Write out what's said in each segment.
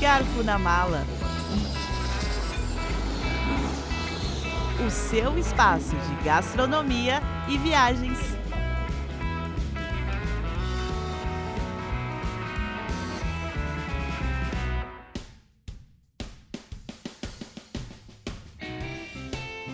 Garfo na Mala. O seu espaço de gastronomia e viagens.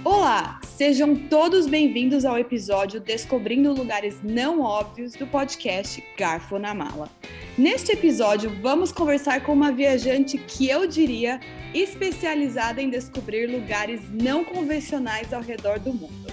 Olá, sejam todos bem-vindos ao episódio Descobrindo Lugares Não Óbvios do podcast Garfo na Mala. Neste episódio, vamos conversar com uma viajante que eu diria especializada em descobrir lugares não convencionais ao redor do mundo.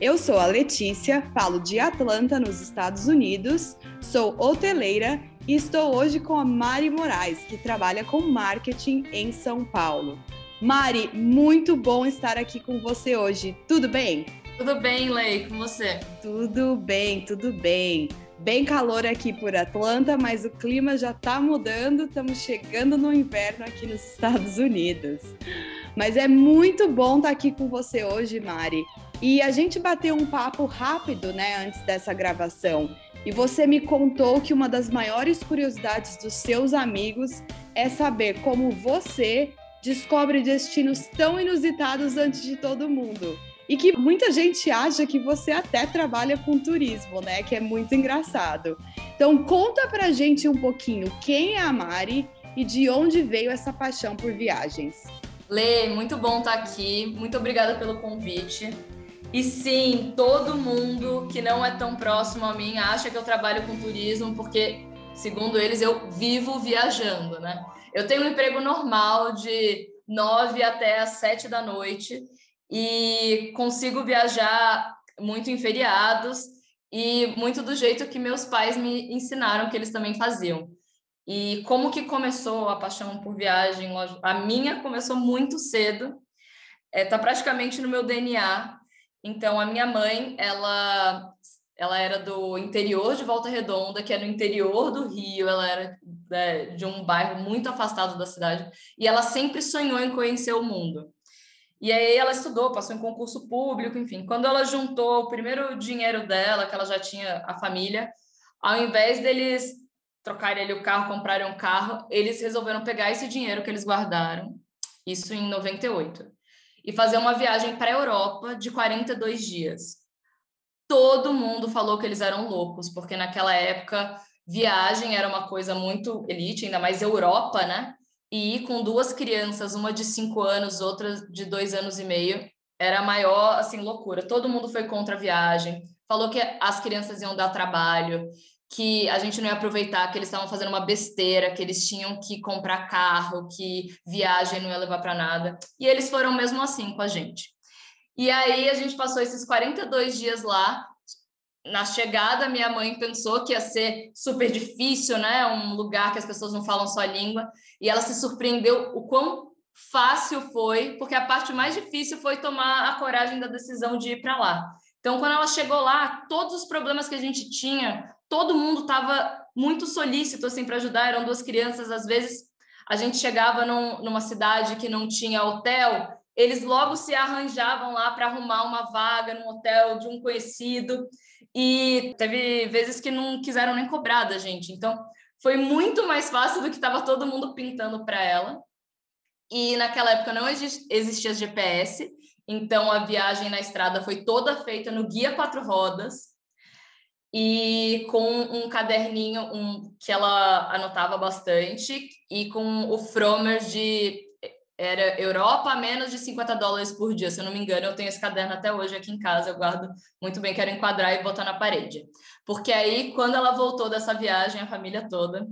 Eu sou a Letícia, falo de Atlanta, nos Estados Unidos, sou hoteleira e estou hoje com a Mari Moraes, que trabalha com marketing em São Paulo. Mari, muito bom estar aqui com você hoje. Tudo bem? Tudo bem, Lei, com você? Tudo bem, tudo bem. Bem calor aqui por Atlanta, mas o clima já está mudando, estamos chegando no inverno aqui nos Estados Unidos. Mas é muito bom estar tá aqui com você hoje, Mari. E a gente bateu um papo rápido, né, antes dessa gravação. E você me contou que uma das maiores curiosidades dos seus amigos é saber como você descobre destinos tão inusitados antes de todo mundo e que muita gente acha que você até trabalha com turismo, né? Que é muito engraçado. Então conta pra gente um pouquinho quem é a Mari e de onde veio essa paixão por viagens. Lê, muito bom estar tá aqui. Muito obrigada pelo convite. E sim, todo mundo que não é tão próximo a mim acha que eu trabalho com turismo, porque, segundo eles, eu vivo viajando, né? Eu tenho um emprego normal de nove até as sete da noite e consigo viajar muito em feriados e muito do jeito que meus pais me ensinaram que eles também faziam. E como que começou a paixão por viagem? A minha começou muito cedo, está é, tá praticamente no meu DNA. Então, a minha mãe, ela, ela era do interior de Volta Redonda, que é no interior do Rio, ela era é, de um bairro muito afastado da cidade, e ela sempre sonhou em conhecer o mundo. E aí ela estudou, passou em concurso público, enfim. Quando ela juntou o primeiro dinheiro dela, que ela já tinha a família, ao invés deles trocarem ali o carro, comprarem um carro, eles resolveram pegar esse dinheiro que eles guardaram, isso em 98, e fazer uma viagem para a Europa de 42 dias. Todo mundo falou que eles eram loucos, porque naquela época viagem era uma coisa muito elite, ainda mais Europa, né? E com duas crianças, uma de cinco anos, outra de dois anos e meio, era a maior, assim, loucura. Todo mundo foi contra a viagem, falou que as crianças iam dar trabalho, que a gente não ia aproveitar, que eles estavam fazendo uma besteira, que eles tinham que comprar carro, que viagem não ia levar para nada. E eles foram mesmo assim com a gente. E aí a gente passou esses 42 dias lá, na chegada, minha mãe pensou que ia ser super difícil, né? Um lugar que as pessoas não falam sua língua. E ela se surpreendeu o quão fácil foi, porque a parte mais difícil foi tomar a coragem da decisão de ir para lá. Então, quando ela chegou lá, todos os problemas que a gente tinha, todo mundo estava muito solícito assim para ajudar. Eram duas crianças, às vezes a gente chegava num, numa cidade que não tinha hotel, eles logo se arranjavam lá para arrumar uma vaga num hotel de um conhecido. E teve vezes que não quiseram nem cobrar da gente. Então, foi muito mais fácil do que estava todo mundo pintando para ela. E naquela época não existia GPS, então a viagem na estrada foi toda feita no guia quatro rodas e com um caderninho um, que ela anotava bastante e com o Fromer de era Europa menos de 50 dólares por dia, se eu não me engano, eu tenho esse caderno até hoje aqui em casa, eu guardo muito bem, quero enquadrar e botar na parede. Porque aí, quando ela voltou dessa viagem, a família toda,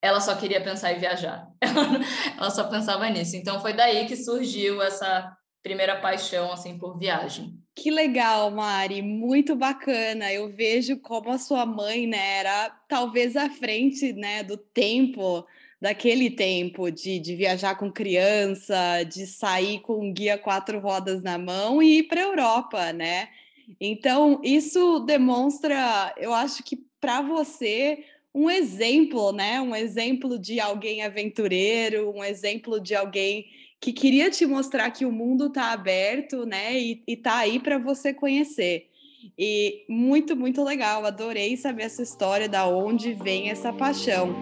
ela só queria pensar em viajar. ela só pensava nisso. Então foi daí que surgiu essa primeira paixão assim por viagem. Que legal, Mari, muito bacana. Eu vejo como a sua mãe, né, era talvez à frente, né, do tempo daquele tempo de, de viajar com criança, de sair com um guia quatro rodas na mão e ir para a Europa, né? Então, isso demonstra, eu acho que para você, um exemplo, né? Um exemplo de alguém aventureiro, um exemplo de alguém que queria te mostrar que o mundo está aberto, né? E, está aí para você conhecer. E muito, muito legal. Adorei saber essa história da onde vem essa paixão.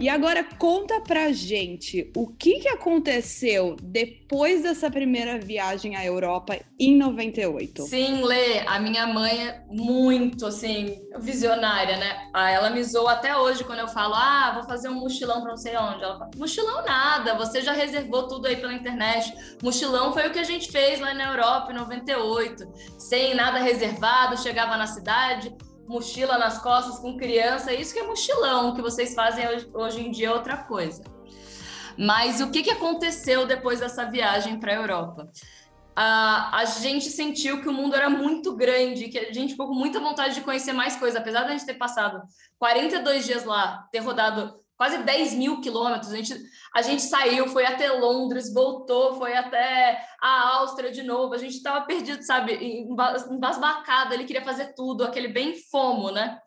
E agora conta pra gente o que, que aconteceu depois dessa primeira viagem à Europa em 98. Sim, Lê, a minha mãe é muito assim, visionária, né? Ah, ela me zoa até hoje quando eu falo: "Ah, vou fazer um mochilão para não sei onde". Ela fala: "Mochilão nada, você já reservou tudo aí pela internet. Mochilão foi o que a gente fez lá na Europa em 98, sem nada reservado, chegava na cidade, mochila nas costas com criança, isso que é mochilão, que vocês fazem hoje, hoje em dia é outra coisa. Mas o que, que aconteceu depois dessa viagem para a Europa? a gente sentiu que o mundo era muito grande, que a gente ficou com muita vontade de conhecer mais coisas, apesar de a gente ter passado 42 dias lá, ter rodado quase 10 mil quilômetros. A gente, a gente saiu, foi até Londres, voltou, foi até a Áustria de novo. A gente estava perdido, sabe, embasbacado. Ele queria fazer tudo, aquele bem fomo, né?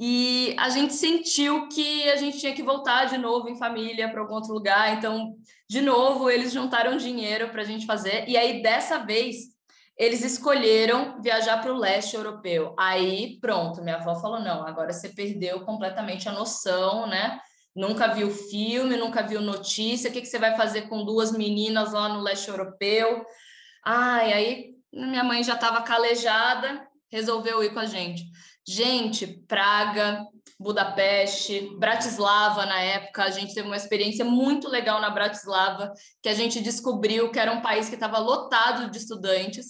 E a gente sentiu que a gente tinha que voltar de novo em família para algum outro lugar. Então, de novo, eles juntaram dinheiro para a gente fazer. E aí, dessa vez, eles escolheram viajar para o leste europeu. Aí, pronto, minha avó falou: não, agora você perdeu completamente a noção, né? Nunca viu filme, nunca viu notícia, o que, que você vai fazer com duas meninas lá no leste europeu? Ai, aí minha mãe já estava calejada, resolveu ir com a gente. Gente, Praga, Budapeste, Bratislava na época, a gente teve uma experiência muito legal na Bratislava, que a gente descobriu que era um país que estava lotado de estudantes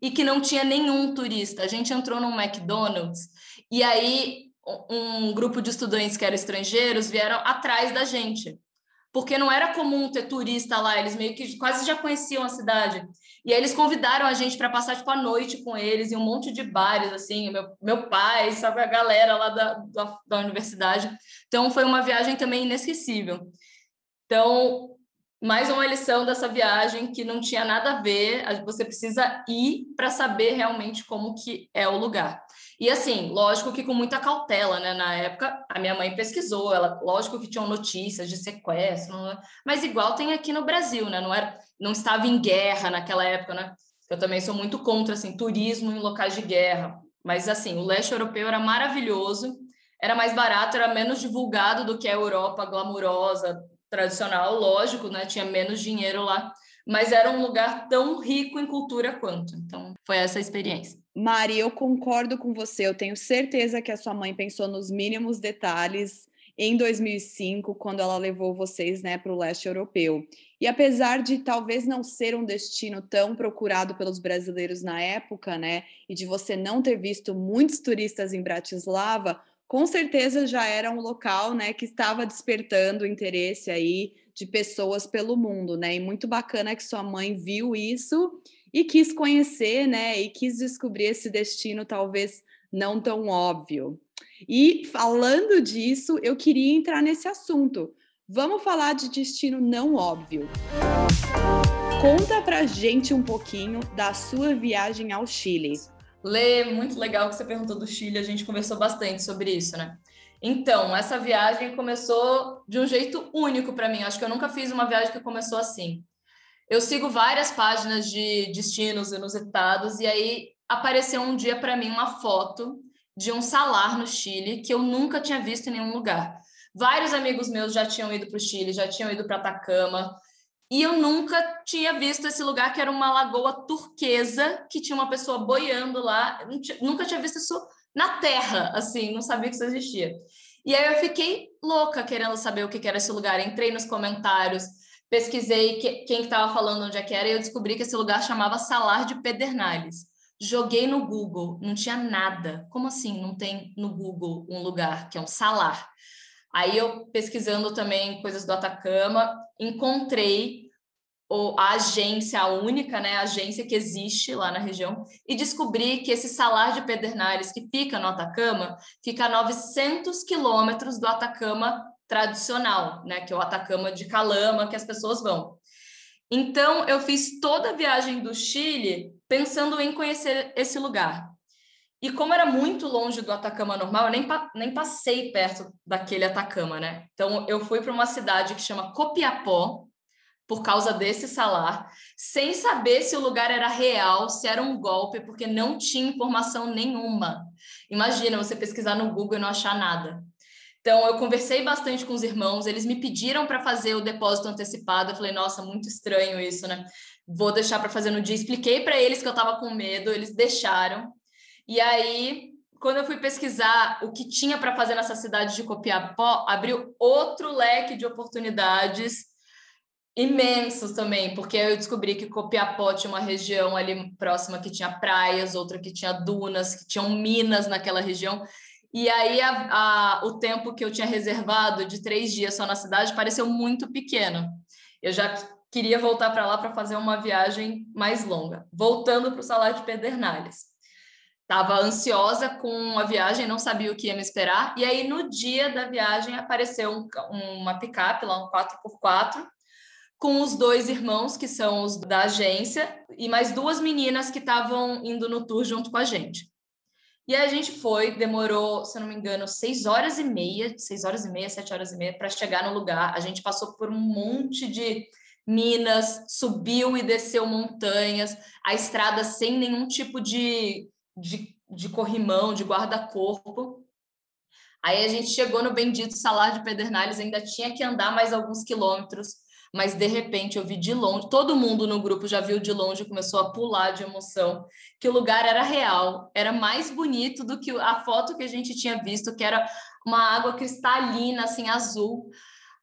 e que não tinha nenhum turista. A gente entrou num McDonald's e aí um grupo de estudantes que eram estrangeiros vieram atrás da gente. Porque não era comum ter turista lá, eles meio que quase já conheciam a cidade. E aí eles convidaram a gente para passar tipo a noite com eles em um monte de bares assim, meu, meu pai, sabe a galera lá da, da, da universidade. Então foi uma viagem também inesquecível. Então, mais uma lição dessa viagem que não tinha nada a ver, você precisa ir para saber realmente como que é o lugar. E assim, lógico que com muita cautela, né? Na época, a minha mãe pesquisou, ela, lógico que tinham notícias de sequestro, mas igual tem aqui no Brasil, né? Não era, não estava em guerra naquela época, né? Eu também sou muito contra assim turismo em locais de guerra, mas assim, o leste europeu era maravilhoso, era mais barato, era menos divulgado do que a Europa glamurosa, tradicional, lógico, né? Tinha menos dinheiro lá, mas era um lugar tão rico em cultura quanto. Então, foi essa a experiência. Mari, eu concordo com você. Eu tenho certeza que a sua mãe pensou nos mínimos detalhes em 2005, quando ela levou vocês né, para o leste europeu. E apesar de talvez não ser um destino tão procurado pelos brasileiros na época, né, e de você não ter visto muitos turistas em Bratislava, com certeza já era um local né, que estava despertando interesse aí de pessoas pelo mundo, né? E muito bacana que sua mãe viu isso e quis conhecer, né? E quis descobrir esse destino talvez não tão óbvio. E falando disso, eu queria entrar nesse assunto. Vamos falar de destino não óbvio. Conta pra gente um pouquinho da sua viagem ao Chile. Lê, muito legal que você perguntou do Chile, a gente conversou bastante sobre isso, né? Então, essa viagem começou de um jeito único para mim. Acho que eu nunca fiz uma viagem que começou assim. Eu sigo várias páginas de destinos inusitados e aí apareceu um dia para mim uma foto de um salar no Chile que eu nunca tinha visto em nenhum lugar. Vários amigos meus já tinham ido para o Chile, já tinham ido para Atacama, e eu nunca tinha visto esse lugar que era uma lagoa turquesa que tinha uma pessoa boiando lá. Nunca tinha visto isso na terra, assim, não sabia que isso existia. E aí eu fiquei louca querendo saber o que era esse lugar. Entrei nos comentários, pesquisei que, quem estava falando onde é que era e eu descobri que esse lugar chamava Salar de Pedernales. Joguei no Google, não tinha nada. Como assim não tem no Google um lugar que é um salar? Aí eu pesquisando também coisas do Atacama, encontrei a agência, a única né, agência que existe lá na região, e descobri que esse salar de Pedernales, que fica no Atacama, fica a 900 quilômetros do Atacama tradicional, né, que é o Atacama de Calama, que as pessoas vão. Então, eu fiz toda a viagem do Chile pensando em conhecer esse lugar. E como era muito longe do Atacama normal, eu nem, nem passei perto daquele Atacama, né? Então, eu fui para uma cidade que chama Copiapó, por causa desse salar, sem saber se o lugar era real, se era um golpe, porque não tinha informação nenhuma. Imagina você pesquisar no Google e não achar nada. Então, eu conversei bastante com os irmãos, eles me pediram para fazer o depósito antecipado. Eu falei, nossa, muito estranho isso, né? Vou deixar para fazer no dia. Expliquei para eles que eu estava com medo, eles deixaram. E aí, quando eu fui pesquisar o que tinha para fazer nessa cidade de Copiapó, abriu outro leque de oportunidades imensos também, porque eu descobri que Copiapó tinha uma região ali próxima que tinha praias, outra que tinha dunas, que tinham minas naquela região. E aí a, a, o tempo que eu tinha reservado de três dias só na cidade pareceu muito pequeno. Eu já queria voltar para lá para fazer uma viagem mais longa. Voltando para o Salário de Pedernales. Estava ansiosa com a viagem, não sabia o que ia me esperar. E aí, no dia da viagem, apareceu um, uma picape, lá um 4x4, com os dois irmãos, que são os da agência, e mais duas meninas que estavam indo no tour junto com a gente. E a gente foi, demorou, se eu não me engano, seis horas e meia, seis horas e meia, sete horas e meia, para chegar no lugar. A gente passou por um monte de minas, subiu e desceu montanhas, a estrada sem nenhum tipo de, de, de corrimão, de guarda-corpo. Aí a gente chegou no bendito Salar de Pedernales, ainda tinha que andar mais alguns quilômetros mas de repente eu vi de longe, todo mundo no grupo já viu de longe, começou a pular de emoção, que o lugar era real, era mais bonito do que a foto que a gente tinha visto, que era uma água cristalina, assim, azul,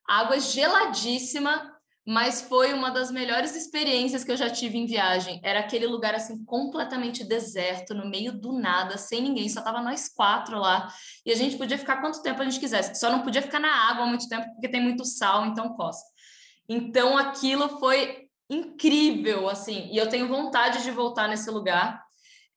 água geladíssima, mas foi uma das melhores experiências que eu já tive em viagem. Era aquele lugar assim completamente deserto, no meio do nada, sem ninguém, só tava nós quatro lá. E a gente podia ficar quanto tempo a gente quisesse. Só não podia ficar na água muito tempo porque tem muito sal, então costa. Então aquilo foi incrível, assim, e eu tenho vontade de voltar nesse lugar.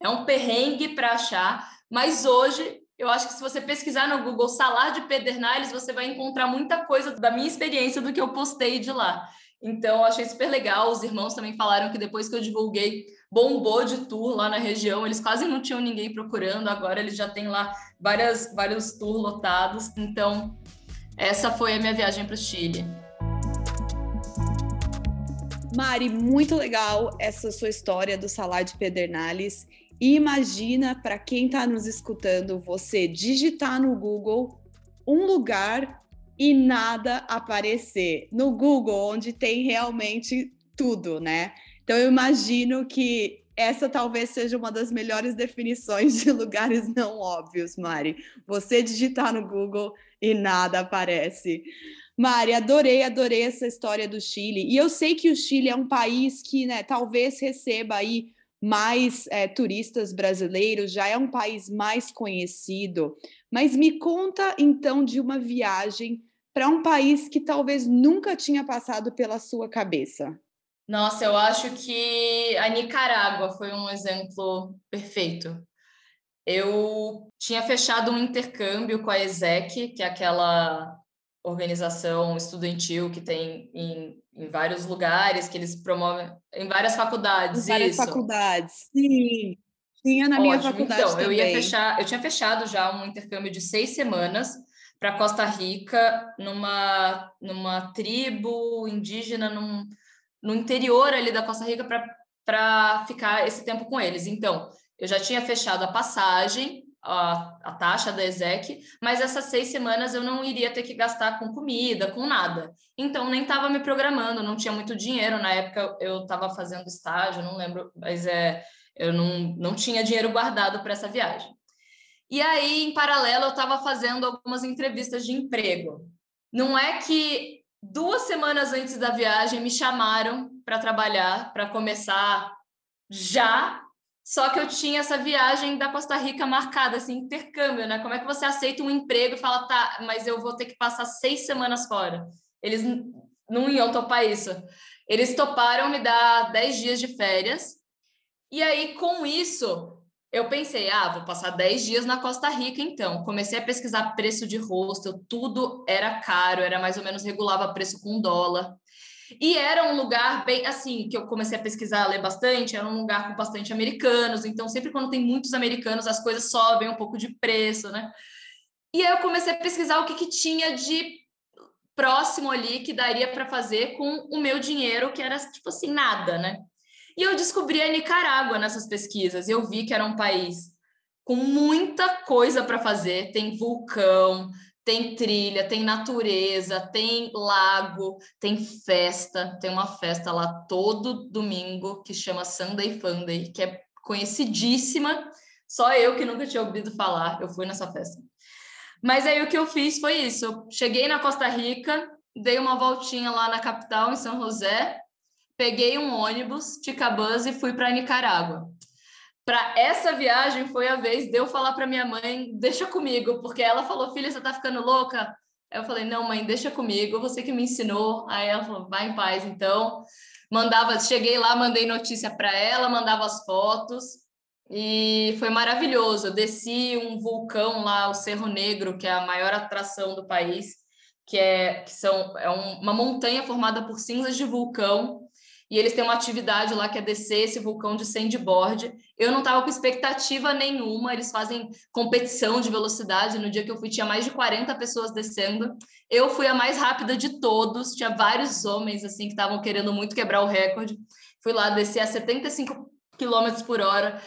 É um perrengue para achar, mas hoje eu acho que se você pesquisar no Google Salar de Pedernales, você vai encontrar muita coisa da minha experiência do que eu postei de lá. Então, achei super legal. Os irmãos também falaram que depois que eu divulguei, bombou de tour lá na região. Eles quase não tinham ninguém procurando. Agora eles já têm lá várias, vários tours lotados. Então, essa foi a minha viagem para o Chile. Mari, muito legal essa sua história do Salar de Pedernales. Imagina para quem está nos escutando, você digitar no Google um lugar e nada aparecer. No Google, onde tem realmente tudo, né? Então eu imagino que essa talvez seja uma das melhores definições de lugares não óbvios, Mari. Você digitar no Google e nada aparece. Mari, adorei, adorei essa história do Chile. E eu sei que o Chile é um país que, né, talvez receba aí mais é, turistas brasileiros, já é um país mais conhecido. Mas me conta então de uma viagem para um país que talvez nunca tinha passado pela sua cabeça. Nossa, eu acho que a Nicarágua foi um exemplo perfeito. Eu tinha fechado um intercâmbio com a ESEC, que é aquela organização estudantil que tem em, em vários lugares, que eles promovem em várias faculdades. Em várias isso. faculdades, sim. Tinha na Ótimo. minha faculdade então, também. Eu ia fechar, eu tinha fechado já um intercâmbio de seis semanas para Costa Rica, numa, numa tribo indígena, num, no interior ali da Costa Rica, para ficar esse tempo com eles. Então, eu já tinha fechado a passagem, a, a taxa da ESEC, mas essas seis semanas eu não iria ter que gastar com comida, com nada. Então, nem estava me programando, não tinha muito dinheiro. Na época, eu estava fazendo estágio, não lembro, mas é, eu não, não tinha dinheiro guardado para essa viagem. E aí, em paralelo, eu estava fazendo algumas entrevistas de emprego. Não é que duas semanas antes da viagem me chamaram para trabalhar, para começar já só que eu tinha essa viagem da Costa Rica marcada, assim, intercâmbio, né? Como é que você aceita um emprego e fala, tá, mas eu vou ter que passar seis semanas fora? Eles não iam topar isso. Eles toparam me dar dez dias de férias. E aí, com isso, eu pensei, ah, vou passar dez dias na Costa Rica, então. Comecei a pesquisar preço de hostel, tudo era caro, era mais ou menos regulava preço com dólar. E era um lugar bem assim, que eu comecei a pesquisar, a ler bastante, era um lugar com bastante americanos, então sempre quando tem muitos americanos, as coisas sobem um pouco de preço, né? E aí eu comecei a pesquisar o que, que tinha de próximo ali que daria para fazer com o meu dinheiro, que era tipo assim, nada, né? E eu descobri a Nicarágua nessas pesquisas. Eu vi que era um país com muita coisa para fazer, tem vulcão, tem trilha, tem natureza, tem lago, tem festa. Tem uma festa lá todo domingo que chama Sunday Funday, que é conhecidíssima. Só eu que nunca tinha ouvido falar, eu fui nessa festa. Mas aí o que eu fiz foi isso. Eu cheguei na Costa Rica, dei uma voltinha lá na capital, em São José, peguei um ônibus, Ticabus e fui para Nicarágua. Para essa viagem foi a vez de eu falar para minha mãe, deixa comigo, porque ela falou, filha, você tá ficando louca? Eu falei, não, mãe, deixa comigo, você que me ensinou. Aí ela falou, vai em paz, então. Mandava, cheguei lá, mandei notícia para ela, mandava as fotos e foi maravilhoso. Eu desci um vulcão lá, o Cerro Negro, que é a maior atração do país, que é, que são, é um, uma montanha formada por cinzas de vulcão e eles têm uma atividade lá que é descer esse vulcão de sandboard. Eu não estava com expectativa nenhuma, eles fazem competição de velocidade. No dia que eu fui, tinha mais de 40 pessoas descendo. Eu fui a mais rápida de todos, tinha vários homens assim que estavam querendo muito quebrar o recorde. Fui lá descer a 75 km por hora.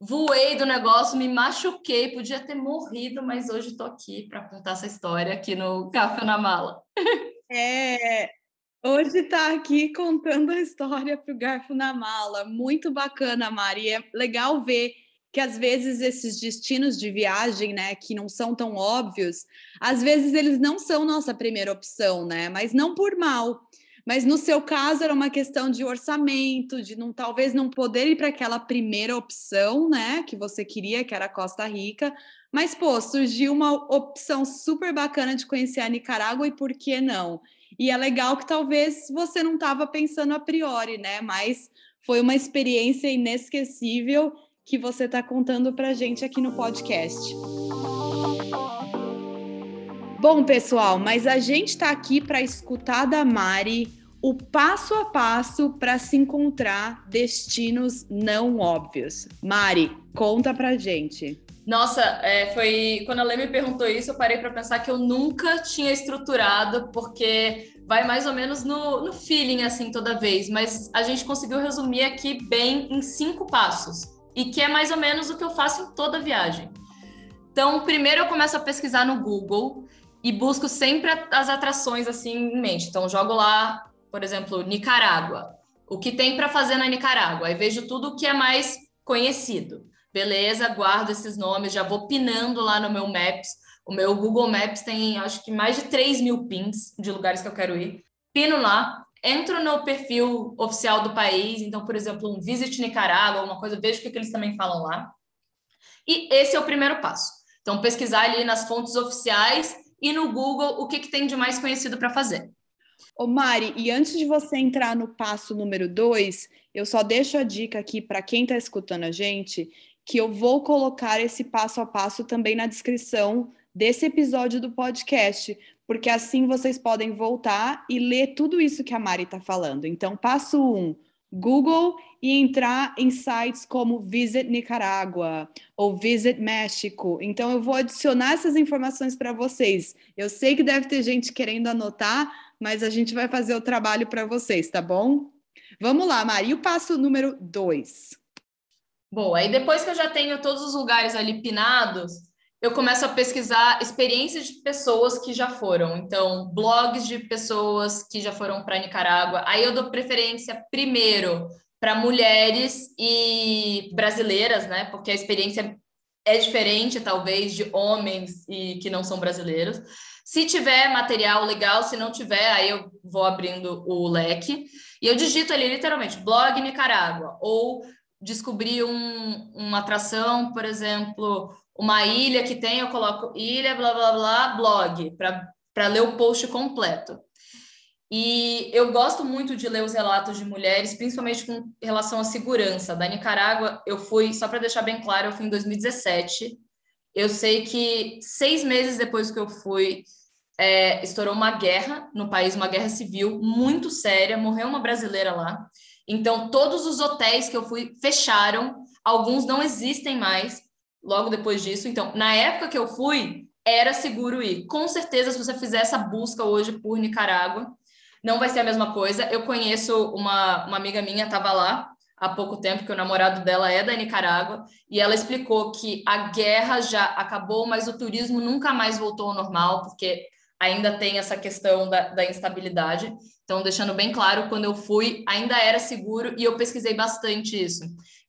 Voei do negócio, me machuquei, podia ter morrido, mas hoje estou aqui para contar essa história aqui no Café na Mala. É, Hoje está aqui contando a história para o Garfo na Mala. Muito bacana, Mari. É legal ver que às vezes esses destinos de viagem, né, que não são tão óbvios, às vezes eles não são nossa primeira opção, né? Mas não por mal. Mas no seu caso era uma questão de orçamento, de não talvez não poder ir para aquela primeira opção, né, que você queria, que era Costa Rica. Mas pô, surgiu uma opção super bacana de conhecer a Nicarágua e por que não? E é legal que talvez você não estava pensando a priori, né? Mas foi uma experiência inesquecível que você está contando para gente aqui no podcast. Bom, pessoal, mas a gente está aqui para escutar da Mari o passo a passo para se encontrar destinos não óbvios. Mari, conta para gente. Nossa, é, foi quando a Lê me perguntou isso, eu parei para pensar que eu nunca tinha estruturado, porque vai mais ou menos no, no feeling assim toda vez, mas a gente conseguiu resumir aqui bem em cinco passos e que é mais ou menos o que eu faço em toda viagem. Então, primeiro eu começo a pesquisar no Google e busco sempre as atrações assim em mente. Então, jogo lá, por exemplo, Nicarágua. O que tem para fazer na Nicarágua? Aí vejo tudo o que é mais conhecido. Beleza, guardo esses nomes, já vou pinando lá no meu Maps. O meu Google Maps tem, acho que, mais de 3 mil pins de lugares que eu quero ir. Pino lá, entro no perfil oficial do país, então, por exemplo, um Visit Nicarágua, alguma coisa, vejo o que, que eles também falam lá. E esse é o primeiro passo. Então, pesquisar ali nas fontes oficiais e no Google o que, que tem de mais conhecido para fazer. Ô Mari, e antes de você entrar no passo número dois, eu só deixo a dica aqui para quem está escutando a gente que eu vou colocar esse passo a passo também na descrição desse episódio do podcast, porque assim vocês podem voltar e ler tudo isso que a Mari está falando. Então, passo um, Google e entrar em sites como Visit Nicarágua ou Visit México. Então, eu vou adicionar essas informações para vocês. Eu sei que deve ter gente querendo anotar, mas a gente vai fazer o trabalho para vocês, tá bom? Vamos lá, Mari, o passo número dois. Boa. E depois que eu já tenho todos os lugares ali pinados, eu começo a pesquisar experiências de pessoas que já foram. Então, blogs de pessoas que já foram para Nicarágua. Aí eu dou preferência primeiro para mulheres e brasileiras, né? Porque a experiência é diferente, talvez, de homens e que não são brasileiros. Se tiver material legal, se não tiver, aí eu vou abrindo o leque. E eu digito ali literalmente blog Nicarágua ou descobrir um, uma atração, por exemplo, uma ilha que tem, eu coloco ilha, blá, blá, blá, blog, para ler o post completo. E eu gosto muito de ler os relatos de mulheres, principalmente com relação à segurança. Da Nicarágua, eu fui, só para deixar bem claro, eu fui em 2017. Eu sei que seis meses depois que eu fui, é, estourou uma guerra no país, uma guerra civil muito séria, morreu uma brasileira lá. Então, todos os hotéis que eu fui fecharam, alguns não existem mais logo depois disso. Então, na época que eu fui, era seguro ir. Com certeza, se você fizer essa busca hoje por Nicarágua, não vai ser a mesma coisa. Eu conheço uma, uma amiga minha, estava lá, há pouco tempo, que o namorado dela é da Nicarágua, e ela explicou que a guerra já acabou, mas o turismo nunca mais voltou ao normal, porque ainda tem essa questão da, da instabilidade. Então, deixando bem claro, quando eu fui, ainda era seguro e eu pesquisei bastante isso.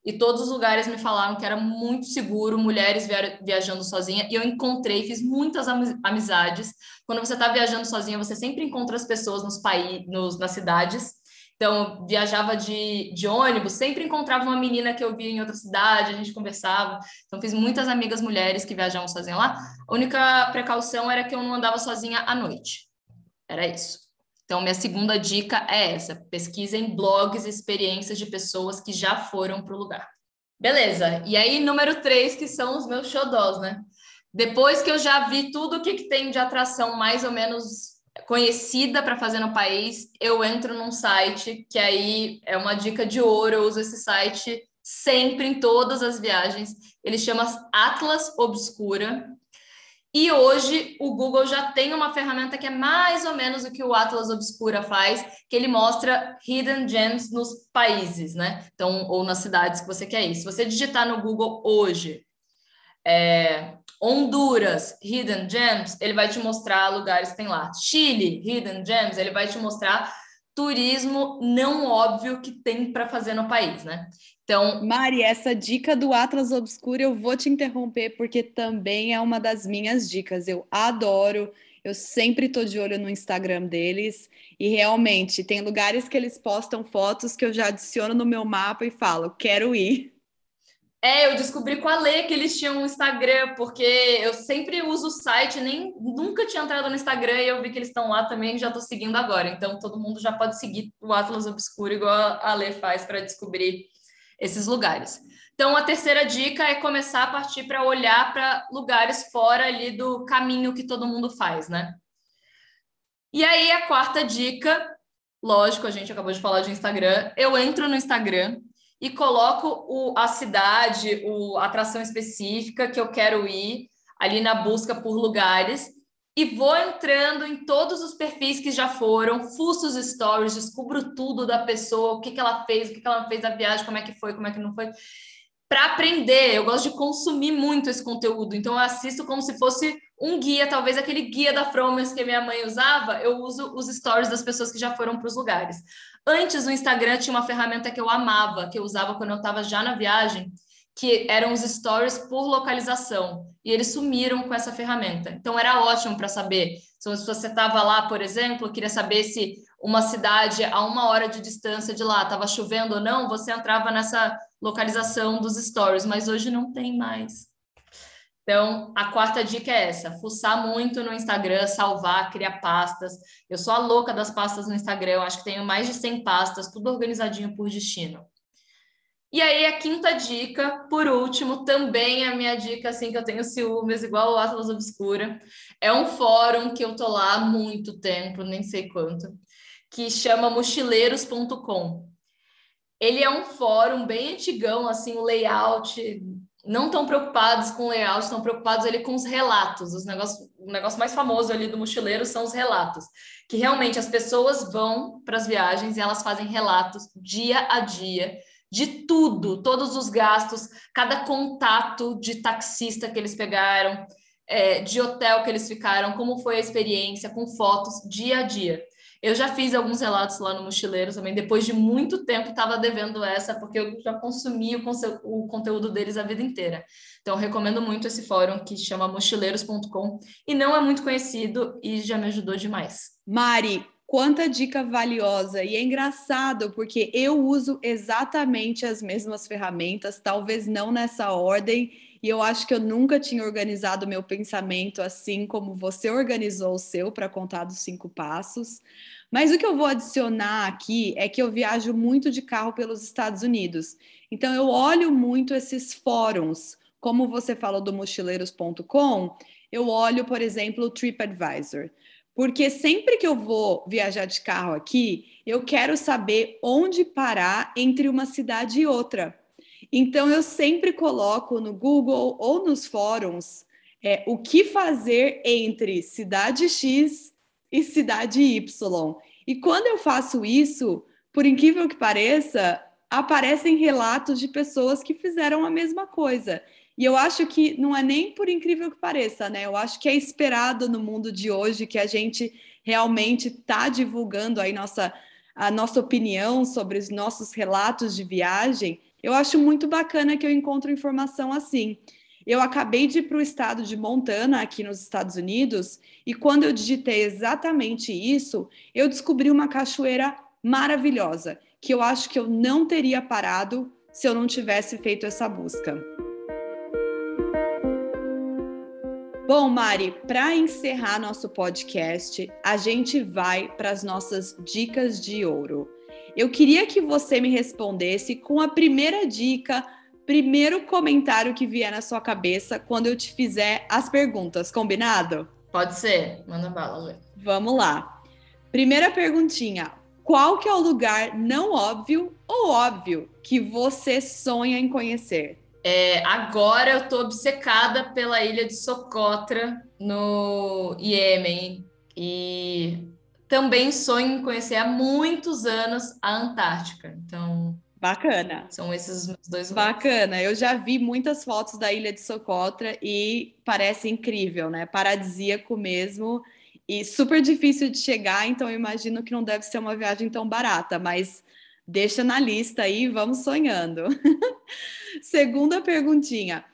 E todos os lugares me falaram que era muito seguro, mulheres via viajando sozinha. E eu encontrei, fiz muitas amizades. Quando você está viajando sozinha, você sempre encontra as pessoas nos países, nas cidades. Então, viajava de, de ônibus, sempre encontrava uma menina que eu via em outra cidade, a gente conversava. Então, fiz muitas amigas mulheres que viajavam sozinha lá. A única precaução era que eu não andava sozinha à noite. Era isso. Então, minha segunda dica é essa: pesquisem blogs e experiências de pessoas que já foram para o lugar. Beleza. E aí, número três, que são os meus xodós, né? Depois que eu já vi tudo o que, que tem de atração mais ou menos conhecida para fazer no país, eu entro num site que aí é uma dica de ouro, eu uso esse site sempre em todas as viagens. Ele chama Atlas Obscura. E hoje o Google já tem uma ferramenta que é mais ou menos o que o Atlas Obscura faz, que ele mostra hidden gems nos países, né? Então, ou nas cidades que você quer ir. Se você digitar no Google hoje, é, Honduras, Hidden Gems, ele vai te mostrar lugares que tem lá. Chile, Hidden Gems, ele vai te mostrar turismo não óbvio que tem para fazer no país, né? Então, Mari, essa dica do Atlas Obscuro eu vou te interromper porque também é uma das minhas dicas. Eu adoro, eu sempre estou de olho no Instagram deles e realmente tem lugares que eles postam fotos que eu já adiciono no meu mapa e falo, quero ir. É, eu descobri com a Lê que eles tinham um Instagram, porque eu sempre uso o site, nem nunca tinha entrado no Instagram e eu vi que eles estão lá também já estou seguindo agora. Então todo mundo já pode seguir o Atlas Obscuro igual a Lê faz para descobrir esses lugares. Então a terceira dica é começar a partir para olhar para lugares fora ali do caminho que todo mundo faz, né? E aí a quarta dica, lógico, a gente acabou de falar de Instagram, eu entro no Instagram e coloco o, a cidade, a atração específica que eu quero ir ali na busca por lugares e vou entrando em todos os perfis que já foram, fuço os stories, descubro tudo da pessoa, o que, que ela fez, o que, que ela fez da viagem, como é que foi, como é que não foi, para aprender. Eu gosto de consumir muito esse conteúdo, então eu assisto como se fosse um guia, talvez aquele guia da Fromers que minha mãe usava, eu uso os stories das pessoas que já foram para os lugares. Antes, o Instagram tinha uma ferramenta que eu amava, que eu usava quando eu estava já na viagem, que eram os stories por localização. E eles sumiram com essa ferramenta. Então, era ótimo para saber. Se você estava lá, por exemplo, queria saber se uma cidade a uma hora de distância de lá estava chovendo ou não, você entrava nessa localização dos stories, mas hoje não tem mais. Então, a quarta dica é essa: fuçar muito no Instagram, salvar, criar pastas. Eu sou a louca das pastas no Instagram, eu acho que tenho mais de 100 pastas, tudo organizadinho por destino. E aí, a quinta dica, por último, também é a minha dica, assim, que eu tenho ciúmes, igual o Atlas Obscura. É um fórum que eu tô lá há muito tempo, nem sei quanto, que chama mochileiros.com. Ele é um fórum bem antigão, assim, o layout não estão preocupados com o layout, estão preocupados ali com os relatos. Os negócios, o negócio mais famoso ali do mochileiro são os relatos, que realmente as pessoas vão para as viagens e elas fazem relatos dia a dia de tudo, todos os gastos, cada contato de taxista que eles pegaram, é, de hotel que eles ficaram, como foi a experiência, com fotos dia a dia. Eu já fiz alguns relatos lá no Mochileiro também, depois de muito tempo estava devendo essa, porque eu já consumi o, o, conteúdo deles a vida inteira. Então, recomendo muito esse fórum que chama mochileiros.com e não é muito conhecido e já me ajudou demais. Mari, quanta dica valiosa! E é engraçado porque eu uso exatamente as mesmas ferramentas, talvez não nessa ordem, e eu acho que eu nunca tinha organizado meu pensamento assim como você organizou o seu para contar dos cinco passos. Mas o que eu vou adicionar aqui é que eu viajo muito de carro pelos Estados Unidos. Então eu olho muito esses fóruns, como você falou do mochileiros.com, eu olho, por exemplo, o TripAdvisor. Porque sempre que eu vou viajar de carro aqui, eu quero saber onde parar entre uma cidade e outra. Então, eu sempre coloco no Google ou nos fóruns é, o que fazer entre cidade X e cidade Y. E quando eu faço isso, por incrível que pareça, aparecem relatos de pessoas que fizeram a mesma coisa. E eu acho que não é nem por incrível que pareça, né? Eu acho que é esperado no mundo de hoje que a gente realmente está divulgando aí nossa, a nossa opinião sobre os nossos relatos de viagem. Eu acho muito bacana que eu encontro informação assim. Eu acabei de ir para o estado de Montana, aqui nos Estados Unidos, e quando eu digitei exatamente isso, eu descobri uma cachoeira maravilhosa, que eu acho que eu não teria parado se eu não tivesse feito essa busca. Bom, Mari, para encerrar nosso podcast, a gente vai para as nossas dicas de ouro. Eu queria que você me respondesse com a primeira dica, primeiro comentário que vier na sua cabeça quando eu te fizer as perguntas, combinado? Pode ser, manda bala, Lê. Vamos lá. Primeira perguntinha: qual que é o lugar não óbvio ou óbvio que você sonha em conhecer? É, agora eu tô obcecada pela ilha de Socotra, no Iêmen. E também sonho em conhecer há muitos anos a Antártica. Então. Bacana. São esses dois lugares. Bacana. Eu já vi muitas fotos da ilha de Socotra e parece incrível, né? Paradisíaco mesmo. E super difícil de chegar, então eu imagino que não deve ser uma viagem tão barata, mas deixa na lista aí, vamos sonhando. Segunda perguntinha.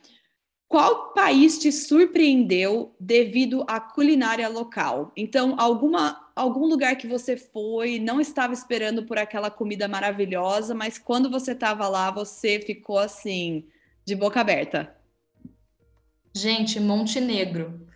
Qual país te surpreendeu devido à culinária local? Então, alguma, algum lugar que você foi, não estava esperando por aquela comida maravilhosa, mas quando você estava lá, você ficou assim, de boca aberta. Gente, Montenegro.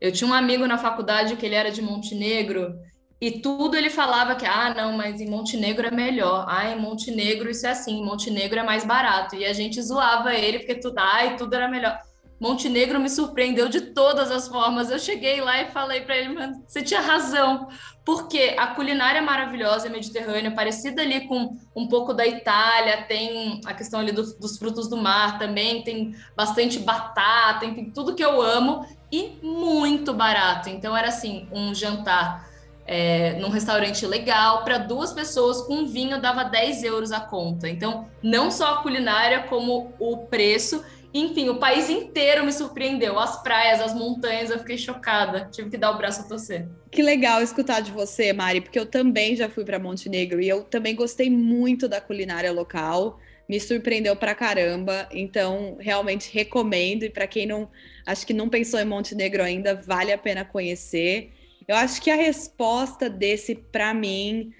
Eu tinha um amigo na faculdade que ele era de Montenegro e tudo ele falava que, ah, não, mas em Montenegro é melhor. Ah, em Montenegro isso é assim, em Montenegro é mais barato. E a gente zoava ele, porque tudo, ai, tudo era melhor. Montenegro me surpreendeu de todas as formas. Eu cheguei lá e falei para ele, mano, você tinha razão. Porque a culinária maravilhosa, mediterrânea, parecida ali com um pouco da Itália, tem a questão ali do, dos frutos do mar também, tem bastante batata, tem, tem tudo que eu amo e muito barato. Então era assim, um jantar é, num restaurante legal, para duas pessoas com vinho dava 10 euros a conta. Então, não só a culinária, como o preço. Enfim, o país inteiro me surpreendeu. As praias, as montanhas, eu fiquei chocada. Tive que dar o braço a torcer. Que legal escutar de você, Mari, porque eu também já fui para Montenegro e eu também gostei muito da culinária local. Me surpreendeu pra caramba, então realmente recomendo. E para quem não, acho que não pensou em Montenegro ainda, vale a pena conhecer. Eu acho que a resposta desse, para mim,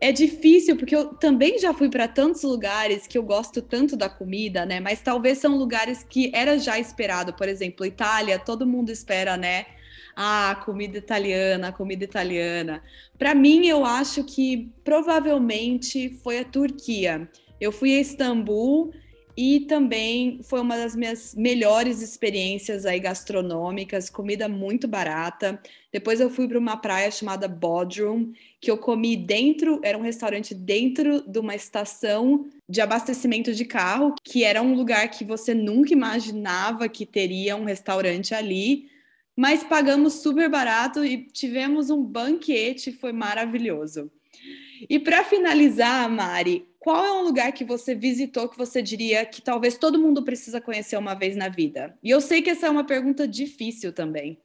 é difícil, porque eu também já fui para tantos lugares que eu gosto tanto da comida, né? Mas talvez são lugares que era já esperado. Por exemplo, Itália, todo mundo espera, né? Ah, comida italiana, comida italiana. Para mim, eu acho que provavelmente foi a Turquia. Eu fui a Istambul e também foi uma das minhas melhores experiências aí gastronômicas, comida muito barata. Depois eu fui para uma praia chamada Bodrum, que eu comi dentro, era um restaurante dentro de uma estação de abastecimento de carro, que era um lugar que você nunca imaginava que teria um restaurante ali, mas pagamos super barato e tivemos um banquete, foi maravilhoso. E para finalizar, Mari, qual é um lugar que você visitou que você diria que talvez todo mundo precisa conhecer uma vez na vida? E eu sei que essa é uma pergunta difícil também.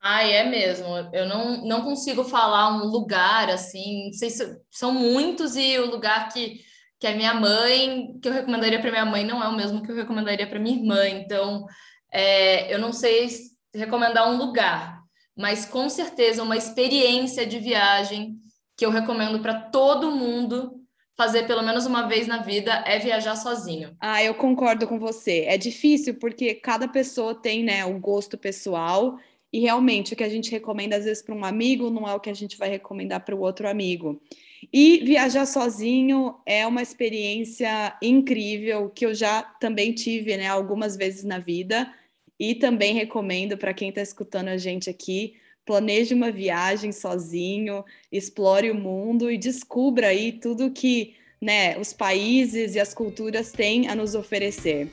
Ah, é mesmo. Eu não, não consigo falar um lugar assim. Se, são muitos e o lugar que, que a minha mãe, que eu recomendaria para minha mãe, não é o mesmo que eu recomendaria para minha irmã. Então, é, eu não sei recomendar um lugar, mas com certeza uma experiência de viagem que eu recomendo para todo mundo fazer pelo menos uma vez na vida é viajar sozinho. Ah, eu concordo com você. É difícil porque cada pessoa tem, né, o gosto pessoal e realmente o que a gente recomenda às vezes para um amigo não é o que a gente vai recomendar para o outro amigo. E viajar sozinho é uma experiência incrível que eu já também tive, né, algumas vezes na vida e também recomendo para quem está escutando a gente aqui planeje uma viagem sozinho, explore o mundo e descubra aí tudo que né, os países e as culturas têm a nos oferecer.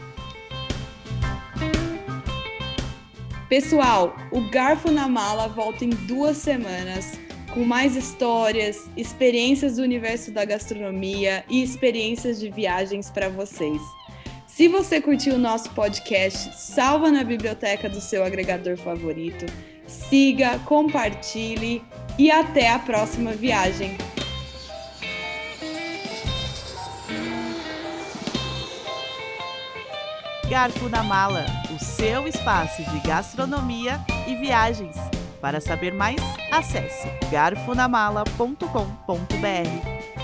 Pessoal, o Garfo na Mala volta em duas semanas com mais histórias, experiências do universo da gastronomia e experiências de viagens para vocês. Se você curtiu o nosso podcast, salva na biblioteca do seu agregador favorito, siga, compartilhe e até a próxima viagem. Garfo na Mala, o seu espaço de gastronomia e viagens. Para saber mais, acesse garfonamala.com.br.